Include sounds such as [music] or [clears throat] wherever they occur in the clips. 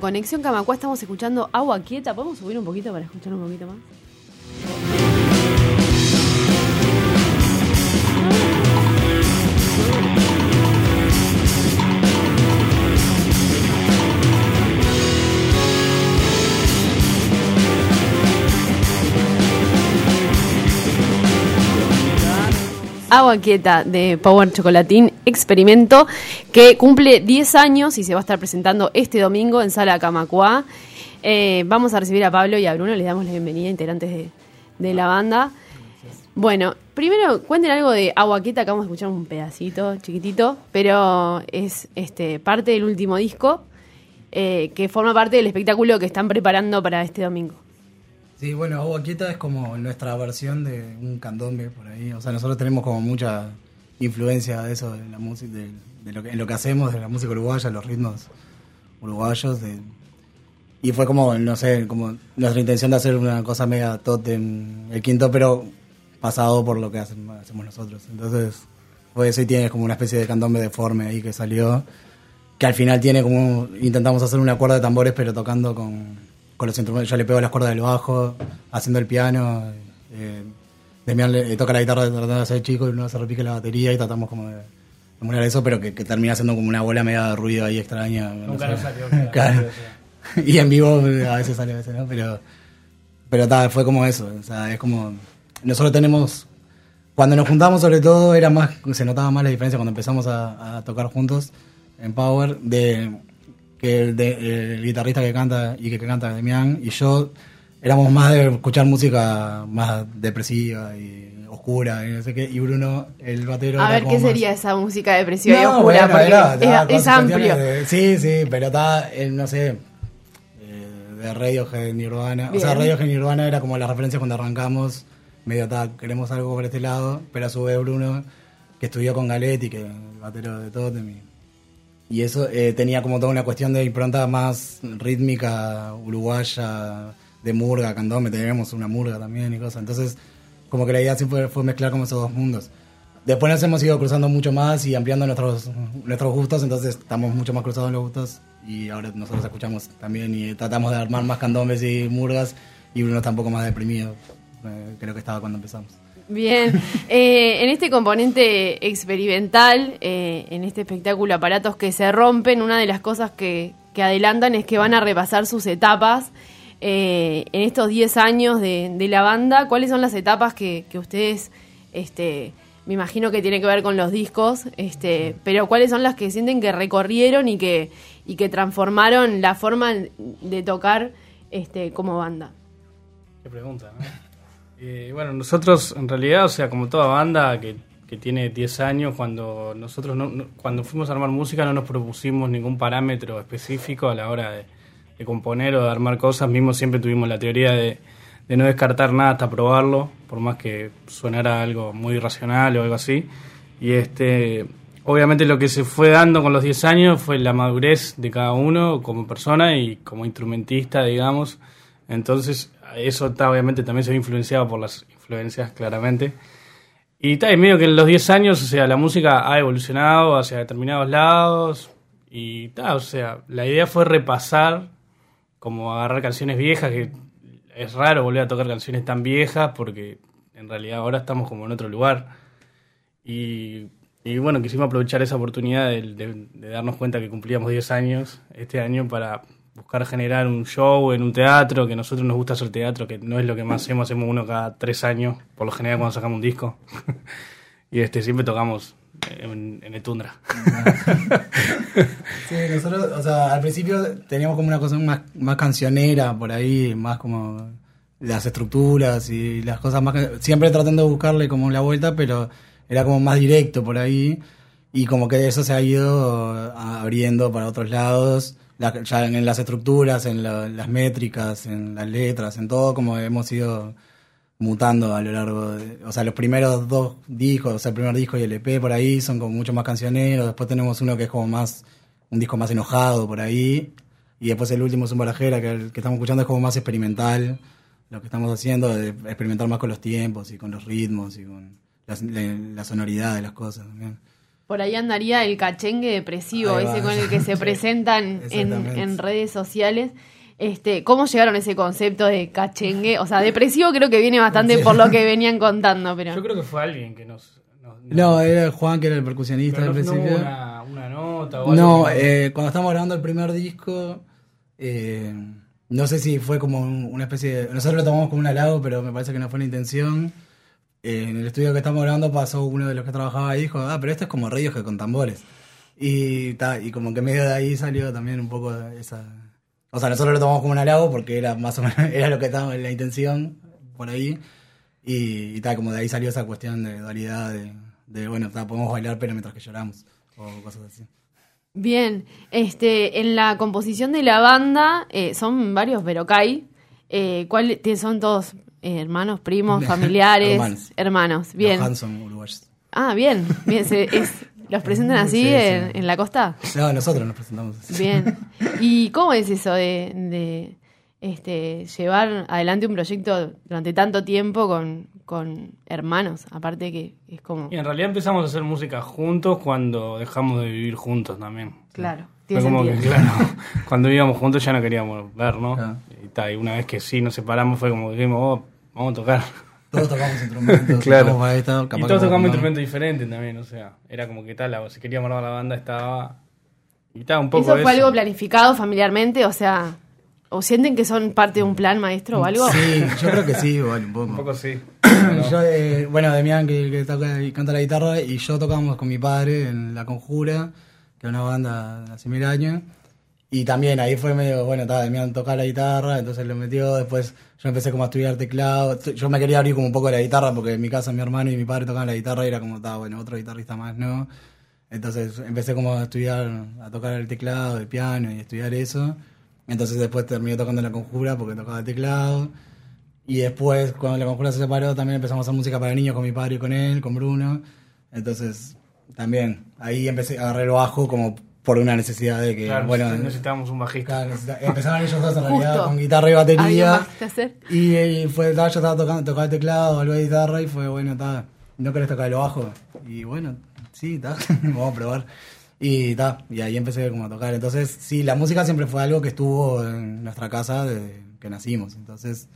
Conexión Camacua. Estamos escuchando Agua Quieta. ¿Podemos subir un poquito para escuchar un poquito más? Agua Quieta de Power Chocolatín Experimento, que cumple 10 años y se va a estar presentando este domingo en Sala Camacua. Eh, vamos a recibir a Pablo y a Bruno, les damos la bienvenida, integrantes de, de la banda. Bueno, primero cuenten algo de Agua Quieta, acabamos de escuchar un pedacito chiquitito, pero es este parte del último disco eh, que forma parte del espectáculo que están preparando para este domingo. Sí, bueno, Agua Quieta es como nuestra versión de un candombe por ahí. O sea, nosotros tenemos como mucha influencia de eso, de la música, de, de lo que, en lo que hacemos, de la música uruguaya, los ritmos uruguayos. de- y fue como, no sé, como nuestra intención de hacer una cosa mega totem, el quinto, pero pasado por lo que hacemos nosotros. Entonces, fue eso y tiene como una especie de candombe deforme ahí que salió, que al final tiene como, intentamos hacer una cuerda de tambores, pero tocando con, con los instrumentos. Yo le pego las cuerdas del bajo, haciendo el piano. Eh, Demian le, toca la guitarra tratando de ser chico y uno se repique la batería y tratamos como de emular eso, pero que, que termina siendo como una bola media de ruido ahí extraña. no Nunca nos salió, claro. [laughs] Claro. Y en vivo a veces sale, a veces no, pero, pero ta, fue como eso. O sea, es como. Nosotros tenemos. Cuando nos juntamos, sobre todo, era más. Se notaba más la diferencia cuando empezamos a, a tocar juntos en Power. De que el, de- el guitarrista que canta y que, que canta Demian y yo éramos más de escuchar música más depresiva y oscura y no sé qué. Y Bruno, el batero. A ver, ¿qué más- sería esa música depresiva y no, oscura? bueno, porque era- es- es, amplio. de- sí, sí, pero está, eh, no sé, eh, de Radiohead, Nirvana. O sea, Bien. Radiohead, Nirvana era como la referencia cuando arrancamos, medio tal, queremos algo por este lado, pero a su vez Bruno, que estudió con Galetti, que es el batero de Totem, y, y eso eh, tenía como toda una cuestión de impronta más rítmica, uruguaya, de murga, candombe, teníamos una murga también y cosas. Entonces, como que la idea siempre fue mezclar como esos dos mundos. Después nos hemos ido cruzando mucho más y ampliando nuestros, nuestros gustos, entonces estamos mucho más cruzados en los gustos y ahora nosotros escuchamos también y tratamos de armar más candombes y murgas y Bruno está un poco más deprimido, eh, creo que estaba cuando empezamos. Bien, [laughs] Eh, en este componente experimental, eh, en este espectáculo Aparatos que se rompen, una de las cosas que, que adelantan es que van a repasar sus etapas eh, en estos 10 años de, la banda. ¿Cuáles son las etapas que, ustedes, este, me imagino que tiene que ver con los discos, este, pero cuáles son las que sienten que recorrieron y que, y que transformaron la forma de tocar este, como banda? Qué pregunta, ¿no? Eh, bueno, nosotros en realidad, o sea, como toda banda que, que tiene 10 años, cuando nosotros no, no- cuando fuimos a armar música no nos propusimos ningún parámetro específico a la hora de, de componer o de armar cosas, mismo siempre tuvimos la teoría de, de no descartar nada hasta probarlo, por más que sonara algo muy irracional o algo así. Y este, obviamente lo que se fue dando con los 10 años fue la madurez de cada uno como persona y como instrumentista, digamos. Entonces, eso está, obviamente también se ve influenciado por las influencias, claramente. Y en medio que en los 10 años, o sea, la música ha evolucionado hacia determinados lados. Y está, o sea, la idea fue repasar, como agarrar canciones viejas, que es raro volver a tocar canciones tan viejas, porque en realidad ahora estamos como en otro lugar. Y, bueno, quisimos aprovechar esa oportunidad de darnos cuenta que cumplíamos 10 años este año para buscar generar un show en un teatro, que a nosotros nos gusta hacer teatro, que no es lo que más hacemos, hacemos uno cada tres años, por lo general cuando sacamos un disco. [laughs] y este siempre tocamos en, en el Tundra. Sí, nosotros, o sea, al principio teníamos como una cosa más, más cancionera por ahí, más como las estructuras y las cosas más... Siempre tratando de buscarle como la vuelta, pero era como más directo por ahí y como que eso se ha ido abriendo para otros lados. la- ya en las estructuras, en la- las métricas, en las letras, en todo, como hemos ido mutando a lo largo de, o sea, los primeros dos discos, o sea, el primer disco y el EP por ahí son como mucho más cancioneros, después tenemos uno que es como más, un disco más enojado por ahí, y después el último es un barajera, que el que estamos escuchando es como más experimental, lo que estamos haciendo, de experimentar más con los tiempos y con los ritmos y con la, la sonoridad de las cosas también. Por ahí andaría el cachengue depresivo, ese con el que se [laughs] presentan en, en redes sociales. Este, ¿Cómo llegaron a ese concepto de cachengue? O sea, depresivo creo que viene bastante por lo que venían contando, pero... Yo creo que fue alguien que nos... nos- No, era Juan que era el percusionista pero al no, no principio. una, una nota o No, eh, cuando estábamos grabando el primer disco, eh, no sé si fue como un- una especie de... Nosotros lo tomamos como un halago, pero me parece que no fue la intención. Eh, en el estudio que estamos grabando pasó uno de los que trabajaba ahí y dijo, ah, pero esto es como radios que con tambores. Y, ta, y como que medio de ahí salió también un poco esa... O sea, nosotros lo tomamos como un halago porque era más o menos [laughs] era lo que estaba en la intención por ahí. Y, y tal, como de ahí salió esa cuestión de dualidad de, de bueno, podemos bailar pero mientras que lloramos o cosas así. Bien, este, en la composición de la banda eh, son varios Verocai. Eh, ¿cuál, ¿Son todos eh, hermanos, primos, [laughs] familiares? Hermanos. hermanos, bien. Los Hanson uruguayos. Ah, bien, bien. es- ¿Los presentan así Sí, sí. En, en la costa? No, nosotros nos presentamos así. Bien. [laughs] ¿Y cómo es eso de, de, este, llevar adelante un proyecto durante tanto tiempo con, con hermanos? Aparte que es como... Y en realidad empezamos a hacer música juntos cuando dejamos de vivir juntos también. Claro, Fue tiene como que, claro, [laughs] cuando vivíamos juntos ya no queríamos vernos. Claro. Y, ta, y una vez que sí nos separamos fue como que dijimos, "Oh, vamos a tocar. Todos tocamos instrumentos. [laughs] Claro. tocamos baeta, y capaz todos tocamos instrumentos diferentes también, o sea, era como que tal, la- si queríamos armar la banda estaba... Y estaba un poco ¿Eso fue eso. algo planificado familiarmente? O sea, ¿o sienten que son parte de un plan maestro o algo? Sí, yo creo que sí, [laughs] igual, un poco. Un poco sí. [coughs] Yo, eh, bueno, Demián, que, que toca y canta la guitarra, y yo tocábamos con mi padre en La Conjura, que era una banda de hace mil años. Y también ahí fue medio, bueno, estaba Demián tocar la guitarra, entonces lo metió. Después yo empecé como a estudiar teclado. Yo me quería abrir como un poco la guitarra, porque en mi casa mi hermano y mi padre tocaban la guitarra y era como, estaba bueno, otro guitarrista más, ¿no? Entonces empecé como a estudiar, a tocar el teclado, el piano y estudiar eso. Entonces después terminé tocando La Conjura porque tocaba el teclado. Y después, cuando la conjura se separó, también empezamos a hacer música para niños con mi padre y con él, con Bruno. Entonces, también, ahí empecé a agarrar el bajo como por una necesidad de que, Claro, bueno, necesitábamos un bajista. claro, necesita- empezaban ellos dos en realidad con guitarra y ¿Alguien batería. hacer? Y, y fue, yo estaba tocando, tocaba el teclado, algo de guitarra y fue, bueno, está, ¿no querés tocar el bajo? Y bueno, sí, está, [laughs] vamos a probar. Y está, y ahí empecé como a tocar. Entonces, sí, la música siempre fue algo que estuvo en nuestra casa desde que nacimos. Entonces,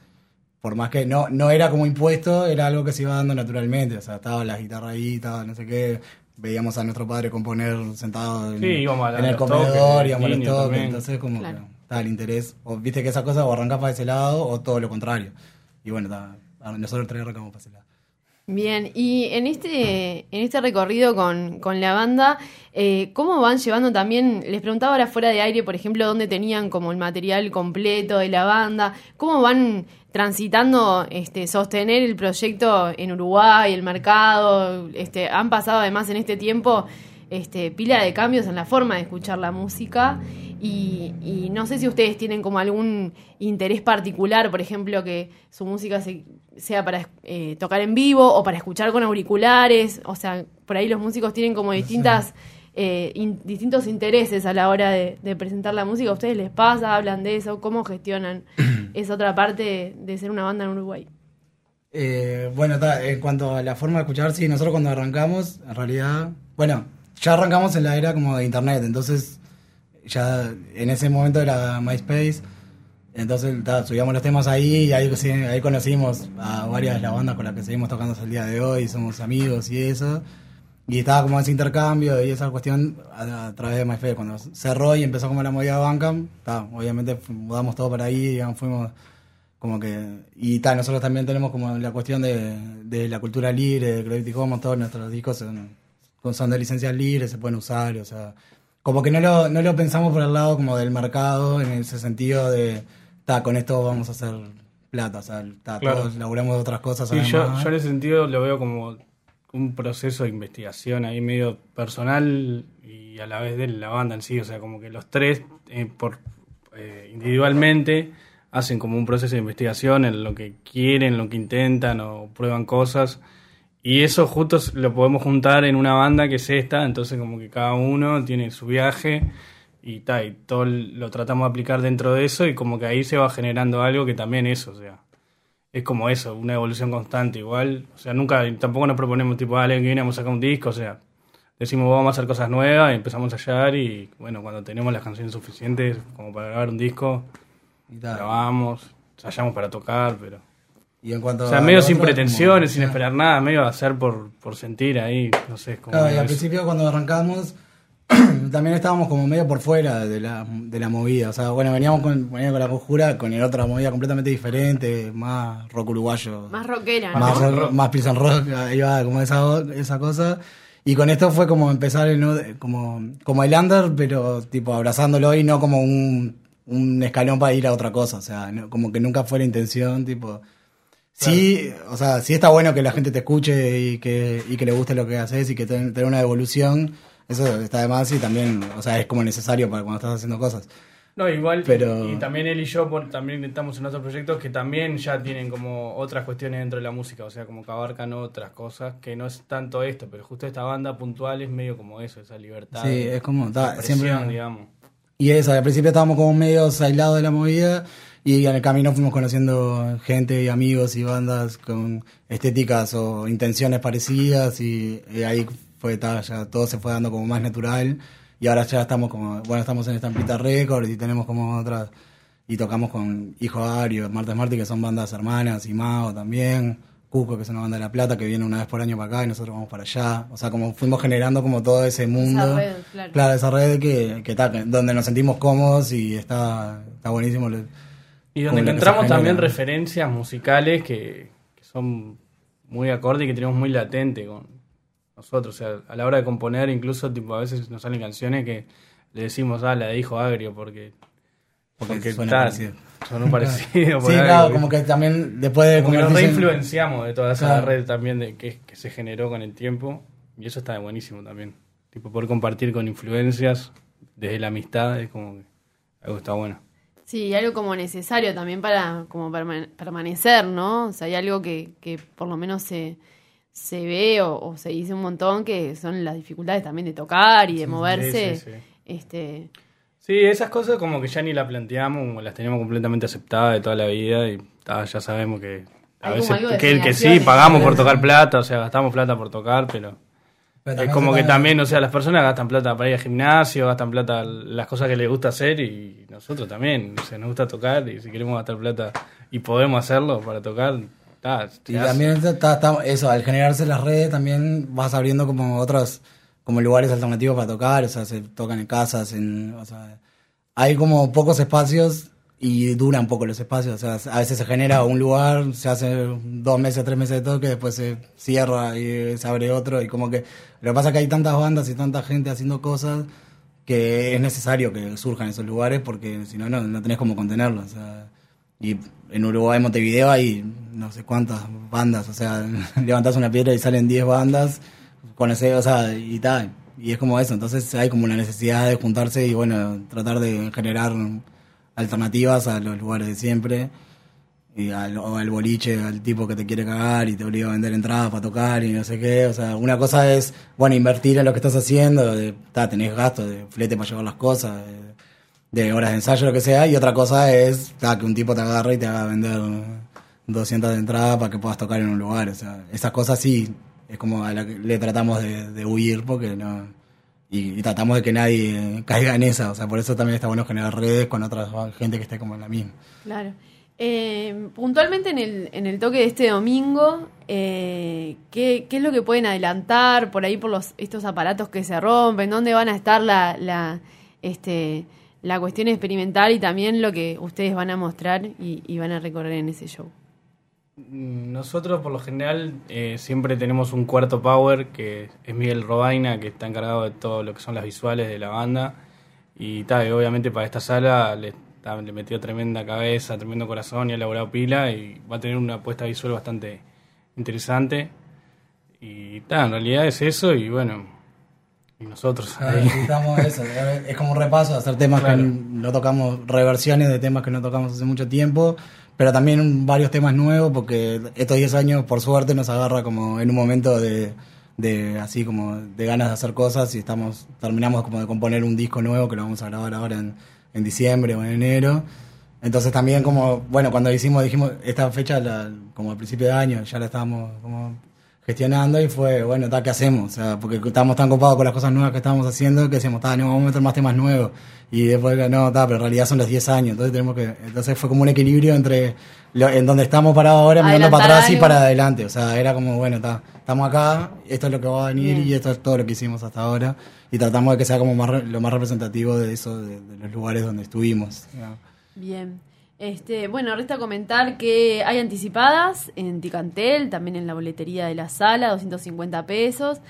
por más que no, no era como impuesto, era algo que se iba dando naturalmente. O sea, estaba la guitarra ahí, estaba no sé qué. Veíamos a nuestro padre componer sentado en, Sí, íbamos en el comedor, íbamos a los niños toques. Entonces, como Claro. que estaba el interés. O viste que esa cosa o arrancás para ese lado o todo lo contrario. Y bueno, nosotros tres arrancamos para ese lado. Bien, y en este, en este recorrido con, con la banda, eh, ¿cómo van llevando también? Les preguntaba ahora fuera de aire, por ejemplo, dónde tenían como el material completo de la banda, ¿cómo van transitando este, sostener el proyecto en Uruguay, el mercado? Este, han pasado además en este tiempo este, pila de cambios en la forma de escuchar la música y, y no sé si ustedes tienen como algún interés particular, por ejemplo, que su música se- sea para eh, tocar en vivo o para escuchar con auriculares, o sea, por ahí los músicos tienen como distintas... eh, in- distintos intereses a la hora de, de presentar la música. ¿A ustedes les pasa? ¿Hablan de eso? ¿Cómo gestionan [clears throat] esa otra parte de, de ser una banda en Uruguay? Eh, bueno, ta, en cuanto a la forma de escuchar, sí, nosotros cuando arrancamos, en realidad, bueno, ya arrancamos en la era como de internet, entonces ya en ese momento era MySpace, entonces subíamos los temas ahí y ahí, conocimos a varias de las bandas con las que seguimos tocando hasta el día de hoy, somos amigos y eso. Y estaba como ese intercambio y esa cuestión a, través de MySpace. Cuando cerró y empezó como la movida ta, obviamente mudamos todo para ahí, digamos, fuimos como que y tal nosotros también tenemos como la cuestión de, de la cultura libre de Gravity Commons todos nuestros discos son, son de licencias libres se pueden usar o sea como que no lo, no lo pensamos por el lado como del mercado en ese sentido de ta, con esto vamos a hacer plata o sea ta, Claro. todos laburamos otras cosas Sí, yo, yo en ese sentido lo veo como un proceso de investigación ahí medio personal y a la vez de la banda en sí, o sea, como que los tres eh, por eh, individualmente hacen como un proceso de investigación en lo que quieren, lo que intentan o prueban cosas. Y eso justo lo podemos juntar en una banda que es esta, entonces como que cada uno tiene su viaje y tal, y todo lo tratamos de aplicar dentro de eso y como que ahí se va generando algo que también eso, o sea, es como eso, una evolución constante igual, o sea, nunca, tampoco nos proponemos tipo, dale, que viene, vamos a sacar un disco, o sea, decimos vamos a hacer cosas nuevas y empezamos a hallar y bueno, cuando tenemos las canciones suficientes como para grabar un disco, grabamos, ensayamos para tocar, pero... Y en cuanto O sea, a medio sin otro, pretensiones, como- sin esperar nada, medio hacer por, por sentir ahí, no sé, como... Claro, y al eso. principio cuando arrancamos [clears throat] también estábamos como medio por fuera de la, de la movida. O sea, bueno, veníamos con, veníamos con la conjura con el otra movida completamente diferente, más rock uruguayo. Más rockera, ¿no? más, rock, más pilsen rock, ahí va, como esa, esa cosa. Y con esto fue como empezar el, como, como el under, pero tipo abrazándolo y no como un, un escalón para ir a otra cosa. O sea, no- como que nunca fue la intención, tipo. Sí, o sea, sí está bueno que la gente te escuche y que, y que le guste lo que haces y que ten- tener una evolución. Eso está de más y también, o sea, es como necesario para cuando estás haciendo cosas. No, igual, Pero- y también él y yo por- también estamos en otros proyectos que también ya tienen como otras cuestiones dentro de la música, o sea, como que abarcan otras cosas, que no es tanto esto, pero justo esta banda puntual es medio como eso, esa libertad. Sí, es como, ta, siempre. digamos. Y eso, al principio estábamos como medio aislados de la movida y en el camino fuimos conociendo gente y amigos y bandas con estéticas o intenciones parecidas y, y ahí fue ta, ya todo se fue dando como más natural y ahora ya estamos como, bueno, estamos en Estampita Records y tenemos como otras y tocamos con Hijo Ario, Marta Martí que son bandas hermanas y Mao también. Cuco, que es una banda de La Plata, que viene una vez por año para acá y nosotros vamos para allá. O sea, como fuimos generando como todo ese mundo. red, claro. esa red que, que, que- donde nos sentimos cómodos y está, está buenísimo. Y donde encontramos también referencias musicales que, que son muy acorde y que tenemos muy latente con nosotros. O sea, a la hora de componer, incluso tipo a veces nos salen canciones que le decimos, ah, la de Hijo Agrio, porque, porque suena tal, parecido. sonó parecido. Sí, claro, como que también después de Como que nos en- reinfluenciamos de toda esa Claro. red también de que, que se generó con el tiempo y eso está buenísimo también. Tipo, poder compartir con influencias desde la amistad es como que algo está bueno. Sí, y algo como necesario también para como perma- permanecer, ¿no? O sea, hay algo que, que por lo menos se, se ve o, o se dice un montón que son las dificultades también de tocar y de moverse. sí, sí. Este, Sí, esas cosas como que ya ni las planteamos, las teníamos completamente aceptadas de toda la vida y ya sabemos que a veces que, que sí, pagamos por tocar plata, o sea, gastamos plata por tocar, Pero es como que también, o sea, las personas gastan plata para ir al gimnasio, gastan plata las cosas que les gusta hacer y nosotros también, o sea, nos gusta tocar y si queremos gastar plata y podemos hacerlo para tocar, ta, Y también eso, al generarse las redes también vas abriendo como otros como lugares alternativos para tocar, o sea, se tocan en casas, en, o sea, hay como pocos espacios y duran poco los espacios, o sea, a veces se genera un lugar, se hace dos meses, tres meses de toque, después se cierra y se abre otro y como que lo que pasa es que hay tantas bandas y tanta gente haciendo cosas que es necesario que surjan esos lugares porque si no, no, tenés como contenerlos. O sea, y en Uruguay, Montevideo, hay no sé cuántas bandas. O sea, [laughs] levantás una piedra y salen 10 bandas con ese, o sea, y tal. Y es como eso. Entonces hay como una necesidad de juntarse y, bueno, tratar de generar alternativas a los lugares de siempre. Y al, o al boliche, al tipo que te quiere cagar y te obliga a vender entradas para tocar y no sé qué. O sea, una cosa es, bueno, invertir en lo que estás haciendo, de, ta, tenés gastos de flete para llevar las cosas, de, horas de ensayo, lo que sea. Y otra cosa es ta, que un tipo te agarre y te haga vender 200 de entrada para que puedas tocar en un lugar. O sea, esas cosas sí, es como a la que le tratamos de, de huir porque no... Y, tratamos de que nadie caiga en esa. O sea, por eso también está bueno generar redes con otra gente que esté como en la misma. Claro. Eh, puntualmente en el, en el toque de este domingo, eh, ¿qué, qué es lo que pueden adelantar por ahí por los estos aparatos que se rompen? ¿Dónde van a estar la, la, este, la cuestión experimental y también lo que ustedes van a mostrar y van a recorrer en ese show? Nosotros por lo general eh, siempre tenemos un cuarto power que es Miguel Robaina que está encargado de todo lo que son las visuales de la banda y tal, y obviamente para esta sala le, ta, le metió tremenda cabeza, tremendo corazón y ha elaborado pila y va a tener una apuesta visual bastante interesante Y ta, en realidad es eso y bueno, y nosotros. Ah, ahí. necesitamos [laughs] eso, es como un repaso hacer temas Claro. que no tocamos, reversiones de temas que no tocamos hace mucho tiempo, pero también varios temas nuevos, porque estos 10 años, por suerte, nos agarra como en un momento de, de así como de ganas de hacer cosas y estamos terminamos como de componer un disco nuevo que lo vamos a grabar ahora en, en diciembre o en enero. Entonces también como, bueno, cuando hicimos, dijimos, esta fecha como al principio de año, ya la estábamos como gestionando y fue, bueno, ¿qué hacemos? O sea, porque estábamos tan copados con las cosas nuevas que estábamos haciendo que decíamos, no, vamos a meter más temas nuevos. Y después, no, ta, pero en realidad son los 10 años, entonces tenemos que, entonces fue como un equilibrio entre lo- en donde estamos parados ahora, mirando para atrás y para adelante. O sea, era como, bueno, ta, estamos acá, esto es lo que va a venir Bien. y esto es todo lo que hicimos hasta ahora. Y tratamos de que sea como más, lo más representativo de eso, de, de los lugares donde estuvimos. ¿no? Bien. Este, bueno, resta comentar que hay anticipadas en Ticantel, también en la boletería de la sala, 250 pesos.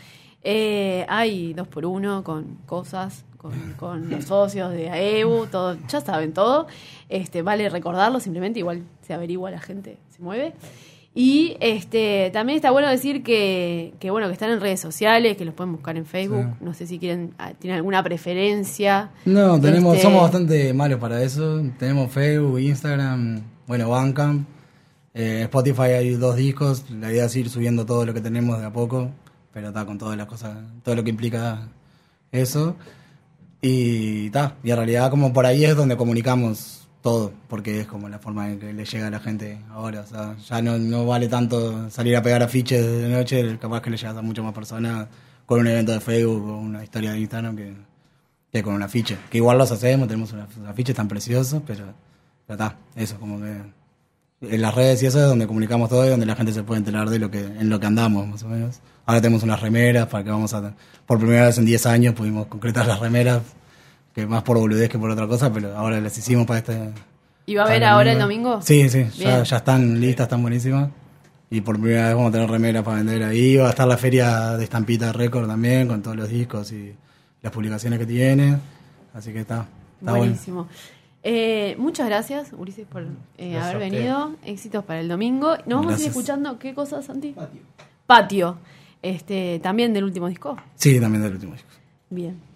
Eh, hay dos por uno con cosas, con, con los socios de AEU, todo, ya saben todo. Este, vale recordarlo, simplemente igual se averigua la gente, se mueve. Y este también está bueno decir que, que bueno que están en redes sociales, que los pueden buscar en Facebook. Sí. No sé si quieren ah, tienen alguna preferencia. No, tenemos, Este, somos bastante malos para eso. Tenemos Facebook, Instagram, bueno, Bandcamp. Eh, Spotify hay dos discos. La idea es ir subiendo todo lo que tenemos de a poco, pero está con todas las cosas, todo lo que implica eso. Y está, y en realidad como por ahí es donde comunicamos todo, porque es como la forma en que le llega a la gente ahora. O sea, ya no, no vale tanto salir a pegar afiches de noche, capaz que le llegas a muchas más personas con un evento de Facebook o una historia de Instagram que, que con un afiche. Que igual los hacemos, tenemos unos afiches tan preciosos, pero ya está, eso, como que en las redes y eso es donde comunicamos todo y donde la gente se puede enterar de lo que en lo que andamos, más o menos. Ahora tenemos unas remeras para que vamos a... Por primera vez en 10 años pudimos concretar las remeras, que más por boludez que por otra cosa, pero ahora las hicimos para este... ¿Y va a haber ahora el domingo? Sí, sí, ya, están listas, están buenísimas. Y por primera vez vamos a tener remeras para vender ahí. Va a estar la feria de estampita récord también, con todos los discos y las publicaciones que tiene. Así que está, está bueno. Buenísimo. Eh, muchas gracias, Ulises, por eh, Gracias haber venido. Éxitos para el domingo. Nos vamos a ir escuchando qué cosas, Santi. Patio. Patio. Este, también del último disco. Sí, también del último disco. Bien.